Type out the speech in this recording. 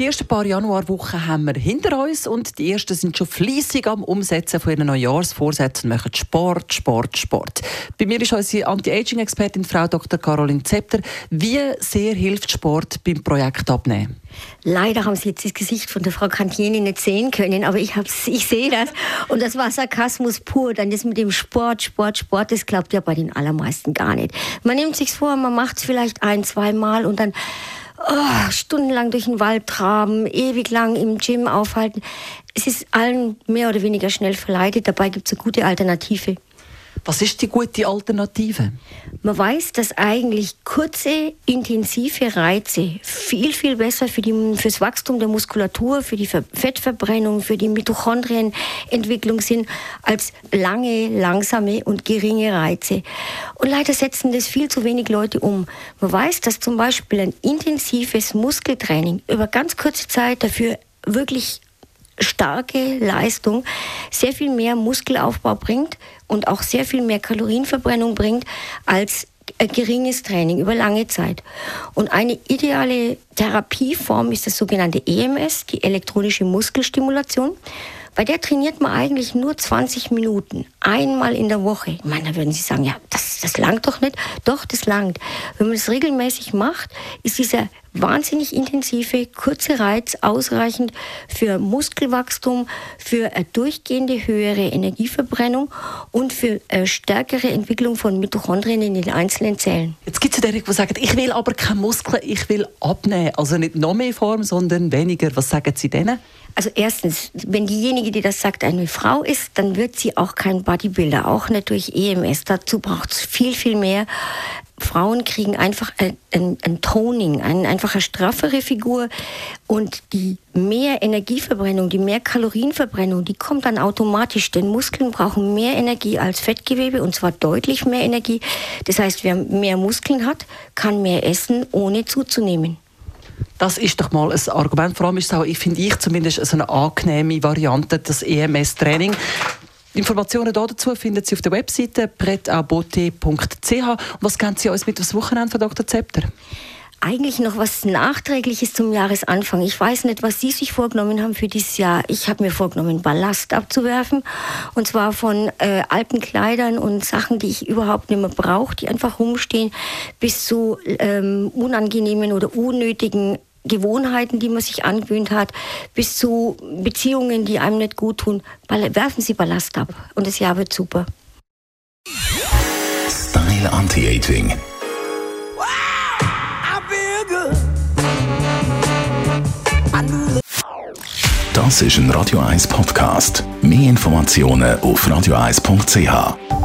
die ersten paar Januarwochen haben wir hinter uns und die ersten sind schon fließig am Umsetzen von ihren Neujahrsvorsätzen und machen Sport, Sport, Sport. Bei mir ist unsere Anti-Aging-Expertin Frau Dr. Caroline Zepter. Wie sehr hilft Sport beim Projekt Abnehmen? Leider haben Sie jetzt das Gesicht von der Frau Cantieni nicht sehen können, aber ich, ich sehe das. Und das war Sarkasmus pur. Dann das mit dem Sport, Sport, Sport, das klappt ja bei den allermeisten gar nicht. Man nimmt sich's vor, man macht es vielleicht ein, zwei Mal und dann oh, stundenlang durch den Wald traben, ewig lang im Gym aufhalten. Es ist allen mehr oder weniger schnell verleidet. Dabei gibt es eine gute Alternative. Was ist die gute Alternative? Man weiß, dass eigentlich kurze, intensive Reize viel, viel besser für, das Wachstum der Muskulatur, für die Fettverbrennung, für die Mitochondrienentwicklung sind, als lange, langsame und geringe Reize. Und leider setzen das viel zu wenig Leute um. Man weiß, dass zum Beispiel ein intensives Muskeltraining über ganz kurze Zeit dafür wirklich starke Leistung sehr viel mehr Muskelaufbau bringt und auch sehr viel mehr Kalorienverbrennung bringt als geringes Training über lange Zeit. Und eine ideale Therapieform ist das sogenannte EMS, die elektronische Muskelstimulation. Bei der trainiert man eigentlich nur 20 Minuten, einmal in der Woche. Ich meine, da würden Sie sagen, ja, das, das langt doch nicht. Doch, das langt. Wenn man das regelmäßig macht, ist dieser wahnsinnig intensive, kurze Reiz ausreichend für Muskelwachstum, für eine durchgehende höhere Energieverbrennung und für eine stärkere Entwicklung von Mitochondrien in den einzelnen Zellen. Jetzt gibt es ja die, die sagen, ich will aber keine Muskeln, ich will abnehmen. Also nicht noch mehr Form, sondern weniger. Was sagen Sie denen? Also erstens, wenn diejenige, die das sagt, eine Frau ist, dann wird sie auch kein Bodybuilder, auch nicht durch EMS. Dazu braucht es viel, viel mehr. Frauen kriegen einfach ein, ein, ein Toning, eine straffere Figur und die mehr Energieverbrennung, die mehr Kalorienverbrennung, die kommt dann automatisch. Denn Muskeln brauchen mehr Energie als Fettgewebe und zwar deutlich mehr Energie. Das heißt, wer mehr Muskeln hat, kann mehr essen, ohne zuzunehmen. Das ist doch mal ein Argument. Vor allem ist es auch, ich finde ich zumindest, eine angenehme Variante, das EMS-Training. Informationen dazu finden Sie auf der Webseite pretabote.ch. Was kennen Sie uns mit das Wochenende von Dr. Zepter? eigentlich noch was Nachträgliches zum Jahresanfang. Ich weiß nicht, was Sie sich vorgenommen haben für dieses Jahr. Ich habe mir vorgenommen, Ballast abzuwerfen. Und zwar von äh, alten Kleidern und Sachen, die ich überhaupt nicht mehr brauche, die einfach rumstehen, bis zu ähm, unangenehmen oder unnötigen Gewohnheiten, die man sich angewöhnt hat, bis zu Beziehungen, die einem nicht gut tun. Werfen Sie Ballast ab und das Jahr wird super. Style Anti-Aging. Das ist ein Radio 1 Podcast. Mehr Informationen auf radio1.ch.